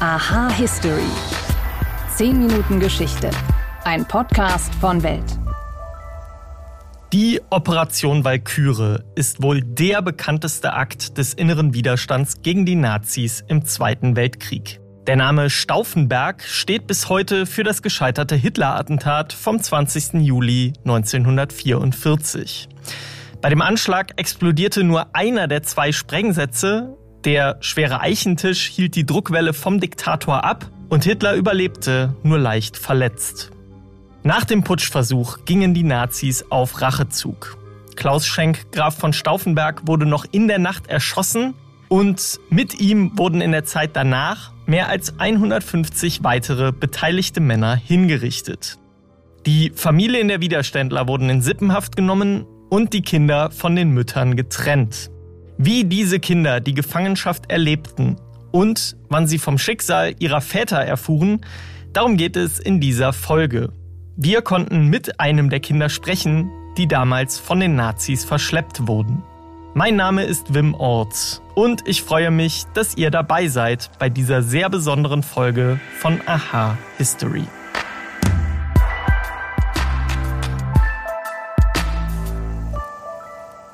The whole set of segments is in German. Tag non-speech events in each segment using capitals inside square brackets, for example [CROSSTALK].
Aha History. 10 Minuten Geschichte. Ein Podcast von Welt. Die Operation Walküre ist wohl der bekannteste Akt des inneren Widerstands gegen die Nazis im Zweiten Weltkrieg. Der Name Stauffenberg steht bis heute für das gescheiterte Hitler-Attentat vom 20. Juli 1944. Bei dem Anschlag explodierte nur einer der zwei Sprengsätze. Der schwere Eichentisch hielt die Druckwelle vom Diktator ab und Hitler überlebte nur leicht verletzt. Nach dem Putschversuch gingen die Nazis auf Rachezug. Klaus Schenk, Graf von Stauffenberg, wurde noch in der Nacht erschossen und mit ihm wurden in der Zeit danach mehr als 150 weitere beteiligte Männer hingerichtet. Die Familien der Widerständler wurden in Sippenhaft genommen und die Kinder von den Müttern getrennt. Wie diese Kinder die Gefangenschaft erlebten und wann sie vom Schicksal ihrer Väter erfuhren, darum geht es in dieser Folge. Wir konnten mit einem der Kinder sprechen, die damals von den Nazis verschleppt wurden. Mein Name ist Wim Orts und ich freue mich, dass ihr dabei seid bei dieser sehr besonderen Folge von Aha History.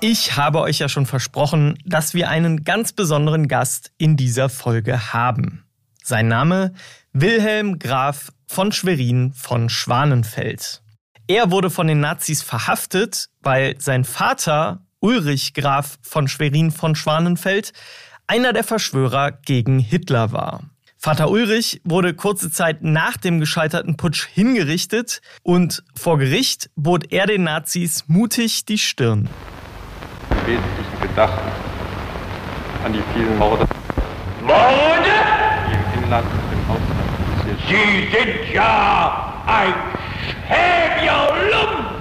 Ich habe euch ja schon versprochen, dass wir einen ganz besonderen Gast in dieser Folge haben. Sein Name Wilhelm Graf von Schwerin von Schwanenfeld. Er wurde von den Nazis verhaftet, weil sein Vater Ulrich Graf von Schwerin von Schwanenfeld einer der Verschwörer gegen Hitler war. Vater Ulrich wurde kurze Zeit nach dem gescheiterten Putsch hingerichtet und vor Gericht bot er den Nazis mutig die Stirn. Wesentlichen Gedachten an die vielen Morde. Morde? Die im Inland und im Ausland passiert. Sie sind ja ein Schäbiger Lump!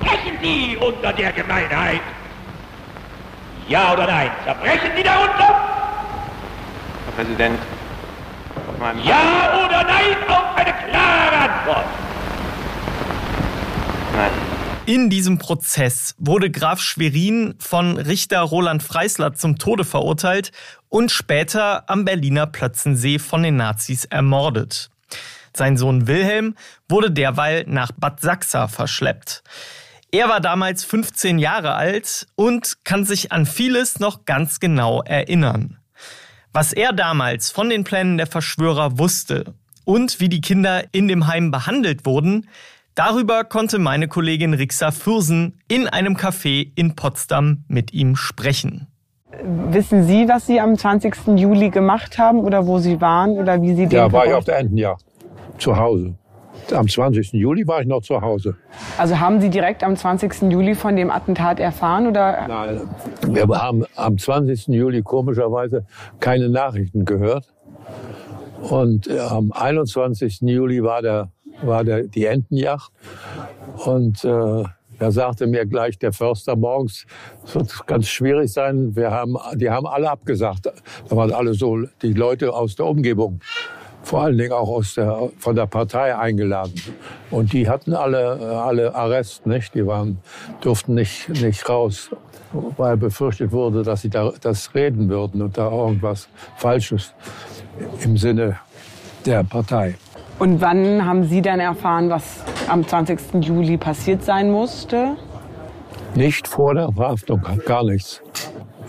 Zerbrechen Sie unter der Gemeinheit? Ja oder nein? Zerbrechen Sie darunter? Herr Präsident, auf meinem Ja oder nein auf eine klare Antwort? Nein. In diesem Prozess wurde Graf Schwerin von Richter Roland Freisler zum Tode verurteilt und später am Berliner Plötzensee von den Nazis ermordet. Sein Sohn Wilhelm wurde derweil nach Bad Sachsa verschleppt. Er war damals 15 Jahre alt und kann sich an vieles noch ganz genau erinnern. Was er damals von den Plänen der Verschwörer wusste und wie die Kinder in dem Heim behandelt wurden, darüber konnte meine Kollegin Rixa Fürsen in einem Café in Potsdam mit ihm sprechen. Wissen Sie, was Sie am 20. Juli gemacht haben oder wo Sie waren oder wie Sie den Ja, war ich auf der Entenjagd. Zu Hause. Am 20. Juli war ich noch zu Hause. Also haben Sie direkt am 20. Juli von dem Attentat erfahren oder Nein, wir haben am 20. Juli komischerweise keine Nachrichten gehört. Und äh, am 21. Juli war, der, war der, die Entenjagd. Und äh, da sagte mir gleich der Förster morgens, es wird ganz schwierig sein. Wir haben, die haben alle abgesagt. Da waren alle so die Leute aus der Umgebung vor allen Dingen auch aus der, von der Partei eingeladen. Und die hatten alle, äh, alle Arrest, nicht? Die waren, durften nicht, nicht raus, weil befürchtet wurde, dass sie da, das reden würden und da irgendwas Falsches im Sinne der Partei. Und wann haben Sie dann erfahren, was am 20. Juli passiert sein musste? Nicht vor der Verhaftung, gar nichts.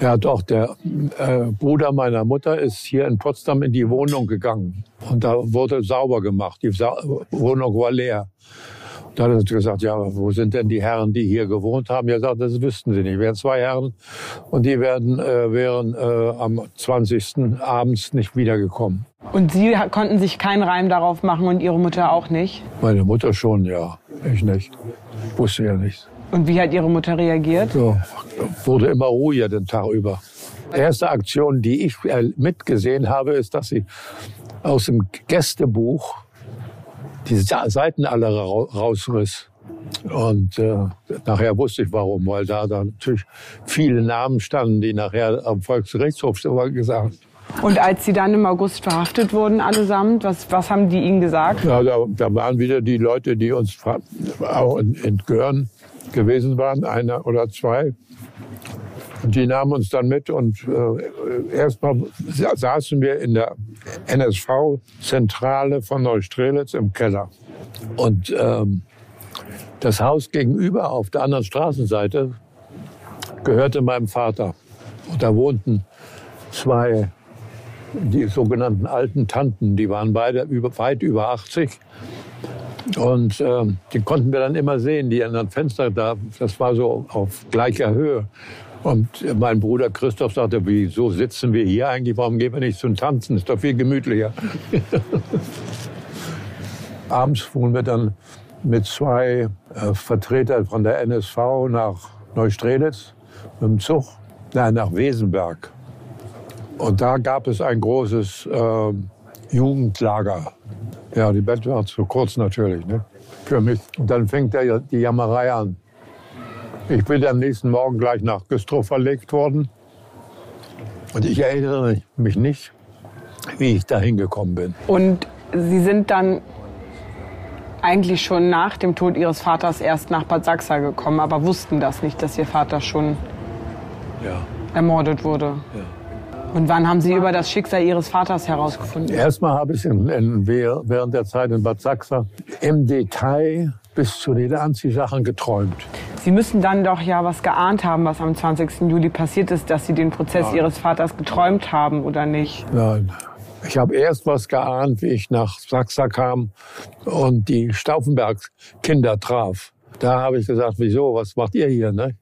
Ja, doch, der äh, Bruder meiner Mutter ist hier in Potsdam in die Wohnung gegangen. Und da wurde sauber gemacht. Die Sa Wohnung war leer. Da hat er gesagt, ja, wo sind denn die Herren, die hier gewohnt haben? Er sagt, das wüssten sie nicht. Wir wären zwei Herren und die werden, äh, wären äh, am 20. abends nicht wiedergekommen. Und Sie konnten sich keinen Reim darauf machen und Ihre Mutter auch nicht? Meine Mutter schon, ja. Ich nicht. Wusste ja nichts. Und wie hat Ihre Mutter reagiert? So, wurde immer ruhiger den Tag über. Erste Aktion, die ich äh, mitgesehen habe, ist, dass sie aus dem Gästebuch die Seiten alle ra rausriss. Und äh, nachher wusste ich warum, weil da dann natürlich viele Namen standen, die nachher am Volksgerichtshof gesagt Und als Sie dann im August verhaftet wurden allesamt, was, was haben die Ihnen gesagt? Ja, da, da waren wieder die Leute, die uns auch in, Görn gewesen waren, einer oder zwei. Die nahmen uns dann mit und äh, erstmal saßen wir in der NSV-Zentrale von Neustrelitz im Keller. Und ähm, das Haus gegenüber auf der anderen Straßenseite gehörte meinem Vater. Und da wohnten zwei, die sogenannten alten Tanten, die waren beide über, weit über 80. Und äh, die konnten wir dann immer sehen, die anderen Fenster da, das war so auf gleicher Höhe. Und mein Bruder Christoph sagte, wieso sitzen wir hier eigentlich? Warum gehen wir nicht zum Tanzen? Ist doch viel gemütlicher. [LAUGHS] Abends fuhren wir dann mit zwei äh, Vertretern von der NSV nach Neustrelitz mit dem Zug, nein, nach Wesenberg. Und da gab es ein großes äh, Jugendlager. Ja, die Bett war zu kurz natürlich, ne? für mich. Und dann fängt der, die Jammerei an. Ich bin am nächsten Morgen gleich nach Güstrow verlegt worden. Und ich erinnere mich nicht, wie ich da hingekommen bin. Und Sie sind dann eigentlich schon nach dem Tod Ihres Vaters erst nach Bad Sachsa gekommen, aber wussten das nicht, dass Ihr Vater schon ja. ermordet wurde. Ja. Und wann haben Sie über das Schicksal Ihres Vaters herausgefunden? Erstmal habe ich in, in, während der Zeit in Bad Sachsa im Detail bis zu den Anziehsachen geträumt. Sie müssen dann doch ja was geahnt haben, was am 20. Juli passiert ist, dass Sie den Prozess ja. Ihres Vaters geträumt haben, oder nicht? Nein. Ich habe erst was geahnt, wie ich nach Sachsa kam und die Stauffenberg-Kinder traf. Da habe ich gesagt, wieso, was macht ihr hier? Ne?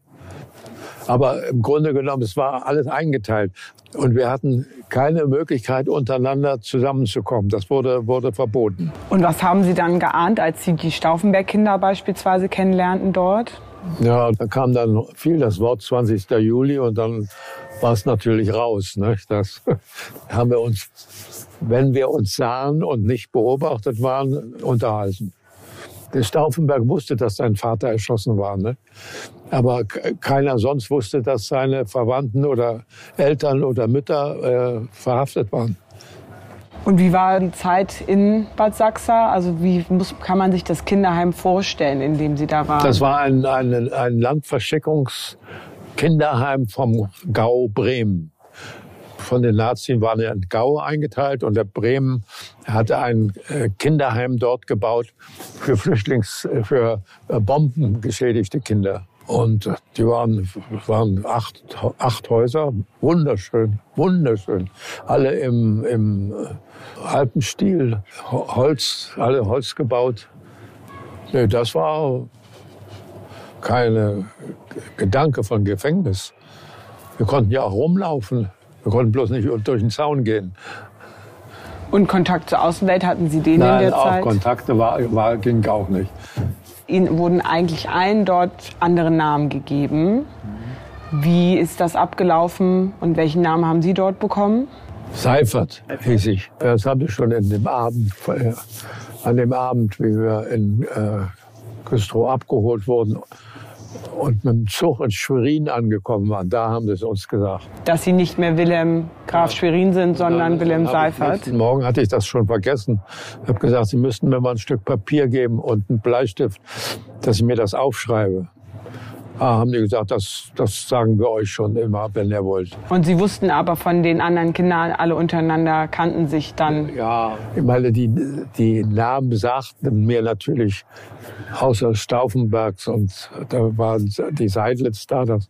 Aber im Grunde genommen, es war alles eingeteilt. Und wir hatten keine Möglichkeit, untereinander zusammenzukommen. Das wurde, wurde verboten. Und was haben Sie dann geahnt, als Sie die Stauffenberg-Kinder beispielsweise kennenlernten dort? Ja, da kam dann viel das Wort 20. Juli und dann war es natürlich raus. Ne? Das [LAUGHS] haben wir uns, wenn wir uns sahen und nicht beobachtet waren, unterhalten. Der Stauffenberg wusste, dass sein Vater erschossen war. Ne? Aber keiner sonst wusste, dass seine Verwandten oder Eltern oder Mütter äh, verhaftet waren. Und wie war die Zeit in Bad Sachsa? Also wie muss, kann man sich das Kinderheim vorstellen, in dem Sie da waren? Das war ein, ein, ein Landversteckungskinderheim vom Gau Bremen. Von den Nazis waren in Gau eingeteilt und der Bremen hatte ein äh, Kinderheim dort gebaut für Flüchtlings, äh, für äh, bombengeschädigte Kinder. Und die waren, waren acht, acht Häuser, wunderschön, wunderschön. Alle im, im Alpenstil, Holz, alle Holz gebaut. Nee, das war keine Gedanke von Gefängnis. Wir konnten ja auch rumlaufen. Wir konnten bloß nicht durch den Zaun gehen. Und Kontakt zur Außenwelt hatten Sie den Nein, in der auch Zeit? Kontakte war, war, ging auch nicht. Ihnen wurden eigentlich allen dort andere Namen gegeben. Wie ist das abgelaufen und welchen Namen haben Sie dort bekommen? Seifert hieß ich. Das hatte ich schon in dem Abend, äh, an dem Abend, wie wir in äh, Güstrow abgeholt wurden und mit dem Zug in Schwerin angekommen waren. Da haben sie es uns gesagt. Dass Sie nicht mehr Wilhelm Graf Schwerin sind, sondern Wilhelm Seifert? Morgen hatte ich das schon vergessen. Ich habe gesagt, Sie müssten mir mal ein Stück Papier geben und einen Bleistift, dass ich mir das aufschreibe. Ah, haben die gesagt, das, das sagen wir euch schon immer, wenn ihr wollt. Und Sie wussten aber von den anderen Kindern, alle untereinander kannten sich dann? Ja, ich meine, die, die Namen sagten mir natürlich, außer Stauffenbergs und da waren die Seidlitz da. Das,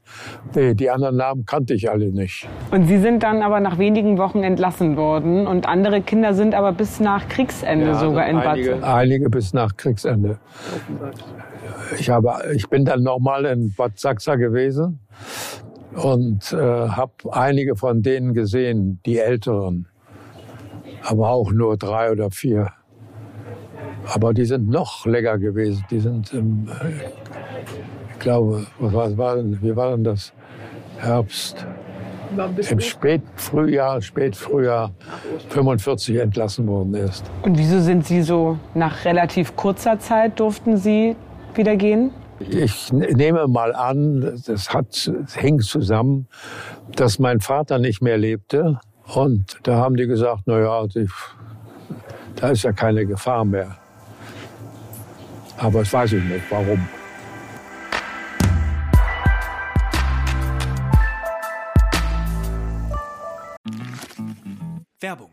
die, die anderen Namen kannte ich alle nicht. Und Sie sind dann aber nach wenigen Wochen entlassen worden und andere Kinder sind aber bis nach Kriegsende Ja, sogar in Bad einige, einige bis nach Kriegsende. Ich, habe, ich bin dann nochmal in Bad Sachsa gewesen und äh, habe einige von denen gesehen, die Älteren. Aber auch nur drei oder vier. Aber die sind noch länger gewesen. Die sind im, äh, ich glaube, was war, war denn, wie war denn das? Herbst. Im Spätfrühjahr, Spätfrühjahr 45 entlassen worden ist. Und wieso sind Sie so nach relativ kurzer Zeit durften Sie wieder gehen? Ich nehme mal an, das hat, das hing zusammen, dass mein Vater nicht mehr lebte. Und da haben die gesagt, naja, da ist ja keine Gefahr mehr. Aber das weiß ich nicht, warum. Werbung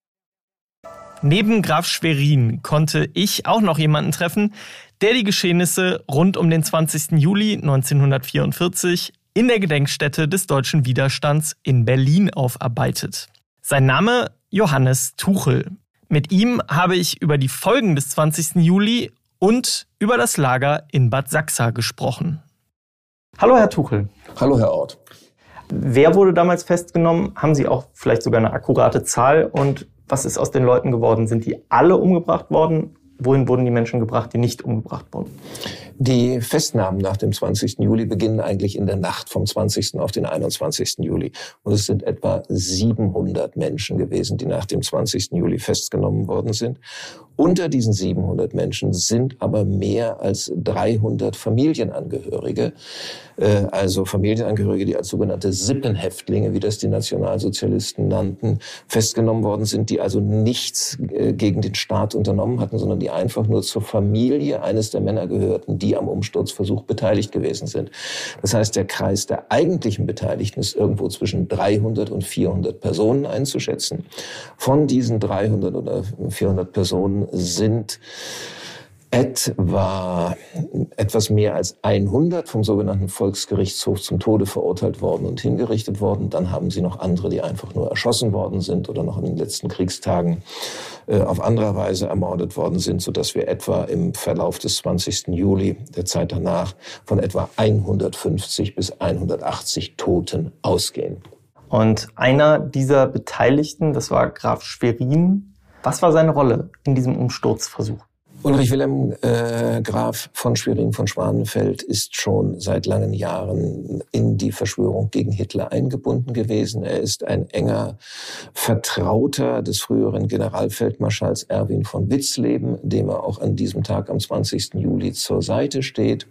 Neben Graf Schwerin konnte ich auch noch jemanden treffen, der die Geschehnisse rund um den 20. Juli 1944 in der Gedenkstätte des deutschen Widerstands in Berlin aufarbeitet. Sein Name Johannes Tuchel. Mit ihm habe ich über die Folgen des 20. Juli und über das Lager in Bad Sachsa gesprochen. Hallo, Herr Tuchel. Hallo, Herr Ort. Wer wurde damals festgenommen? Haben Sie auch vielleicht sogar eine akkurate Zahl? Und was ist aus den Leuten geworden? Sind die alle umgebracht worden? Wohin wurden die Menschen gebracht, die nicht umgebracht wurden? Die Festnahmen nach dem 20. Juli beginnen eigentlich in der Nacht vom 20. auf den 21. Juli. Und es sind etwa 700 Menschen gewesen, die nach dem 20. Juli festgenommen worden sind. Unter diesen 700 Menschen sind aber mehr als 300 Familienangehörige, also Familienangehörige, die als sogenannte Sippenhäftlinge, wie das die Nationalsozialisten nannten, festgenommen worden sind, die also nichts äh, gegen den Staat unternommen hatten, sondern die einfach nur zur Familie eines der Männer gehörten, die am Umsturzversuch beteiligt gewesen sind. Das heißt, der Kreis der eigentlichen Beteiligten ist irgendwo zwischen 300 und 400 Personen einzuschätzen. Von diesen 300 oder 400 Personen sind etwa etwas mehr als 100 vom sogenannten Volksgerichtshof zum Tode verurteilt worden und hingerichtet worden. Dann haben sie noch andere, die einfach nur erschossen worden sind oder noch in den letzten Kriegstagen äh, auf andere Weise ermordet worden sind, sodass wir etwa im Verlauf des 20. Juli, der Zeit danach, von etwa 150 bis 180 Toten ausgehen. Und einer dieser Beteiligten, das war Graf Schwerin. Was war seine Rolle in diesem Umsturzversuch? Ulrich Wilhelm äh, Graf von Schwerin von Schwanenfeld ist schon seit langen Jahren in die Verschwörung gegen Hitler eingebunden gewesen. Er ist ein enger Vertrauter des früheren Generalfeldmarschalls Erwin von Witzleben, dem er auch an diesem Tag am 20. Juli zur Seite steht.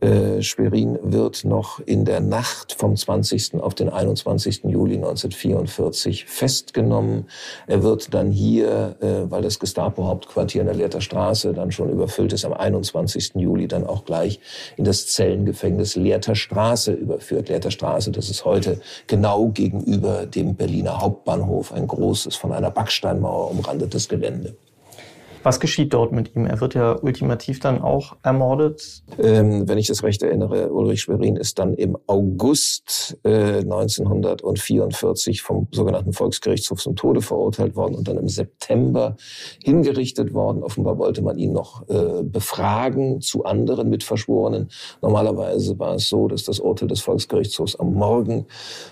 Äh, Schwerin wird noch in der Nacht vom 20. auf den 21. Juli 1944 festgenommen. Er wird dann hier, äh, weil das Gestapo-Hauptquartier in der Lehrter Straße Straße dann schon überfüllt ist, am 21. Juli dann auch gleich in das Zellengefängnis Lehrter Straße überführt. Lehrter Straße, das ist heute genau gegenüber dem Berliner Hauptbahnhof ein großes, von einer Backsteinmauer umrandetes Gelände. Was geschieht dort mit ihm? Er wird ja ultimativ dann auch ermordet. Ähm, wenn ich das recht erinnere, Ulrich Schwerin ist dann im August äh, 1944 vom sogenannten Volksgerichtshof zum Tode verurteilt worden und dann im September hingerichtet worden. Offenbar wollte man ihn noch äh, befragen zu anderen Mitverschworenen. Normalerweise war es so, dass das Urteil des Volksgerichtshofs am Morgen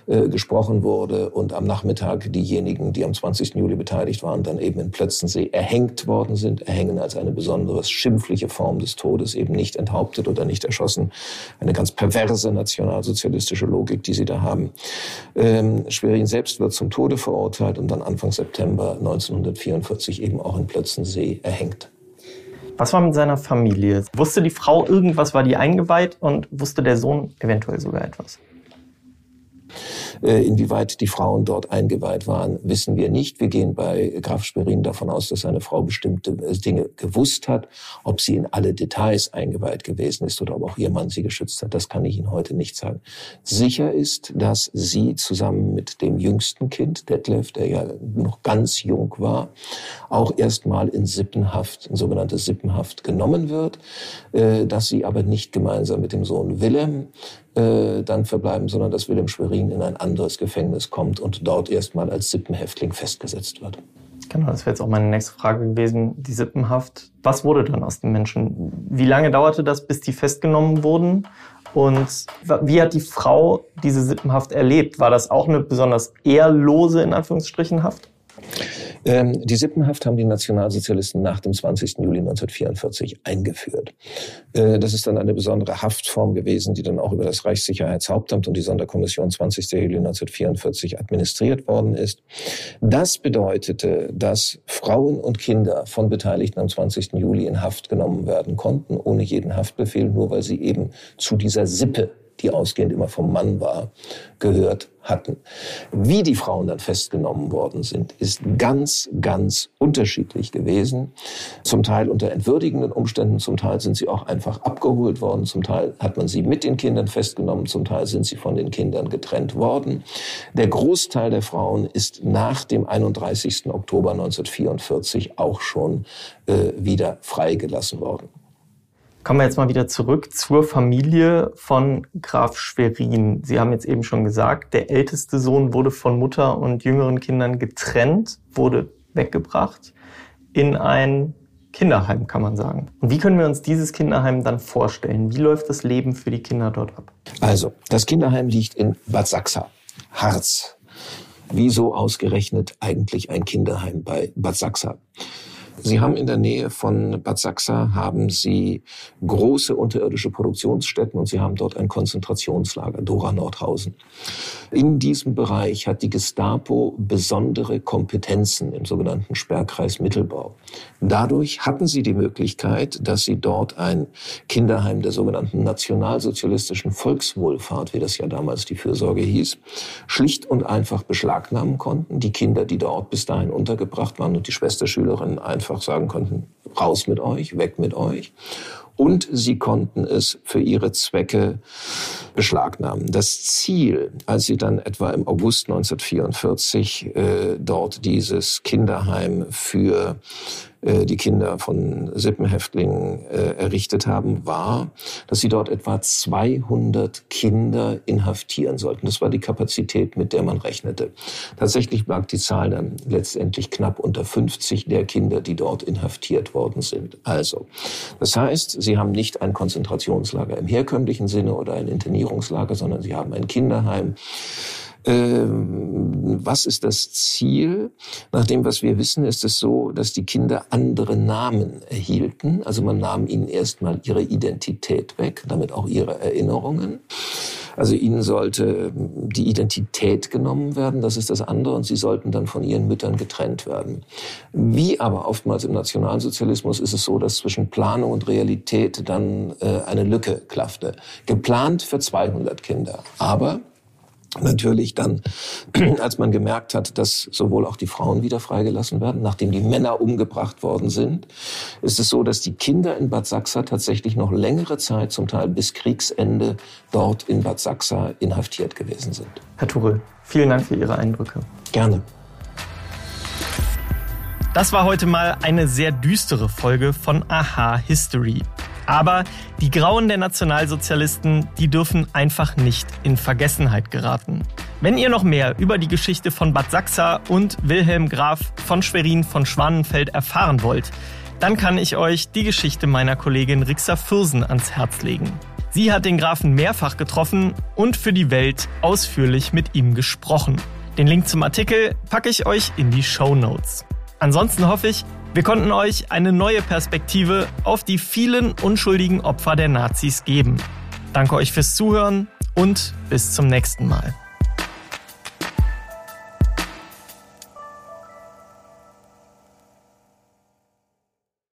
äh, gesprochen wurde und am Nachmittag diejenigen, die am 20. Juli beteiligt waren, dann eben in Plötzensee erhängt worden sind sind, erhängen als eine besonders schimpfliche Form des Todes, eben nicht enthauptet oder nicht erschossen. Eine ganz perverse nationalsozialistische Logik, die sie da haben. Ähm, Schwerin selbst wird zum Tode verurteilt und dann Anfang September 1944 eben auch in Plötzensee erhängt. Was war mit seiner Familie? Wusste die Frau irgendwas, war die eingeweiht und wusste der Sohn eventuell sogar etwas? Äh, inwieweit die Frauen dort eingeweiht waren, wissen wir nicht. Wir gehen bei Graf Sperin davon aus, dass seine Frau bestimmte äh, Dinge gewusst hat. Ob sie in alle Details eingeweiht gewesen ist oder ob auch ihr Mann sie geschützt hat, das kann ich Ihnen heute nicht sagen. Sicher ist, dass sie zusammen mit dem jüngsten Kind, Detlef, der ja noch ganz jung war, auch erstmal in Sippenhaft, in sogenannte Sippenhaft genommen wird, äh, dass sie aber nicht gemeinsam mit dem Sohn Willem dann verbleiben, sondern dass Wilhelm Schwerin in ein anderes Gefängnis kommt und dort erstmal als Sippenhäftling festgesetzt wird. Genau, das wäre jetzt auch meine nächste Frage gewesen, die Sippenhaft. Was wurde dann aus den Menschen? Wie lange dauerte das, bis die festgenommen wurden? Und wie hat die Frau diese Sippenhaft erlebt? War das auch eine besonders ehrlose, in Anführungsstrichen, Haft? Ähm, die Sippenhaft haben die Nationalsozialisten nach dem 20. Juli 1944 eingeführt. Äh, das ist dann eine besondere Haftform gewesen, die dann auch über das Reichssicherheitshauptamt und die Sonderkommission 20. Juli 1944 administriert worden ist. Das bedeutete, dass Frauen und Kinder von Beteiligten am 20. Juli in Haft genommen werden konnten, ohne jeden Haftbefehl, nur weil sie eben zu dieser Sippe die ausgehend immer vom Mann war, gehört hatten. Wie die Frauen dann festgenommen worden sind, ist ganz, ganz unterschiedlich gewesen. Zum Teil unter entwürdigenden Umständen, zum Teil sind sie auch einfach abgeholt worden, zum Teil hat man sie mit den Kindern festgenommen, zum Teil sind sie von den Kindern getrennt worden. Der Großteil der Frauen ist nach dem 31. Oktober 1944 auch schon äh, wieder freigelassen worden. Kommen wir jetzt mal wieder zurück zur Familie von Graf Schwerin. Sie haben jetzt eben schon gesagt, der älteste Sohn wurde von Mutter und jüngeren Kindern getrennt, wurde weggebracht in ein Kinderheim, kann man sagen. Und wie können wir uns dieses Kinderheim dann vorstellen? Wie läuft das Leben für die Kinder dort ab? Also, das Kinderheim liegt in Bad Sachsa, Harz. Wieso ausgerechnet eigentlich ein Kinderheim bei Bad Sachsa? Sie haben in der Nähe von Bad Sachsa haben Sie große unterirdische Produktionsstätten und Sie haben dort ein Konzentrationslager, Dora Nordhausen. In diesem Bereich hat die Gestapo besondere Kompetenzen im sogenannten Sperrkreis Mittelbau. Dadurch hatten Sie die Möglichkeit, dass Sie dort ein Kinderheim der sogenannten nationalsozialistischen Volkswohlfahrt, wie das ja damals die Fürsorge hieß, schlicht und einfach beschlagnahmen konnten. Die Kinder, die dort bis dahin untergebracht waren und die Schwesterschülerinnen einfach sagen konnten, raus mit euch, weg mit euch. Und sie konnten es für ihre Zwecke beschlagnahmen. Das Ziel, als sie dann etwa im August 1944 äh, dort dieses Kinderheim für die Kinder von Sippenhäftlingen äh, errichtet haben, war, dass sie dort etwa 200 Kinder inhaftieren sollten. Das war die Kapazität, mit der man rechnete. Tatsächlich lag die Zahl dann letztendlich knapp unter 50 der Kinder, die dort inhaftiert worden sind. Also, das heißt, sie haben nicht ein Konzentrationslager im herkömmlichen Sinne oder ein Internierungslager, sondern sie haben ein Kinderheim was ist das Ziel? Nach dem, was wir wissen, ist es so, dass die Kinder andere Namen erhielten. Also man nahm ihnen erstmal ihre Identität weg, damit auch ihre Erinnerungen. Also ihnen sollte die Identität genommen werden, das ist das andere, und sie sollten dann von ihren Müttern getrennt werden. Wie aber oftmals im Nationalsozialismus ist es so, dass zwischen Planung und Realität dann äh, eine Lücke klaffte. Geplant für 200 Kinder, aber Natürlich dann, [CLEARS THROAT] als man gemerkt hat, dass sowohl auch die Frauen wieder freigelassen werden, nachdem die Männer umgebracht worden sind, ist es so, dass die Kinder in Bad Sachsa tatsächlich noch längere Zeit, zum Teil bis Kriegsende, dort in Bad Sachsa inhaftiert gewesen sind. Herr Turel, vielen Dank für Ihre Eindrücke. Gerne. Das war heute mal eine sehr düstere Folge von Aha History. Aber die Grauen der Nationalsozialisten, die dürfen einfach nicht in Vergessenheit geraten. Wenn ihr noch mehr über die Geschichte von Bad Sachsa und Wilhelm Graf von Schwerin von Schwanenfeld erfahren wollt, dann kann ich euch die Geschichte meiner Kollegin Rixa Fürsen ans Herz legen. Sie hat den Grafen mehrfach getroffen und für die Welt ausführlich mit ihm gesprochen. Den Link zum Artikel packe ich euch in die Show Notes. Ansonsten hoffe ich, wir konnten euch eine neue Perspektive auf die vielen unschuldigen Opfer der Nazis geben. Danke euch fürs Zuhören und bis zum nächsten Mal.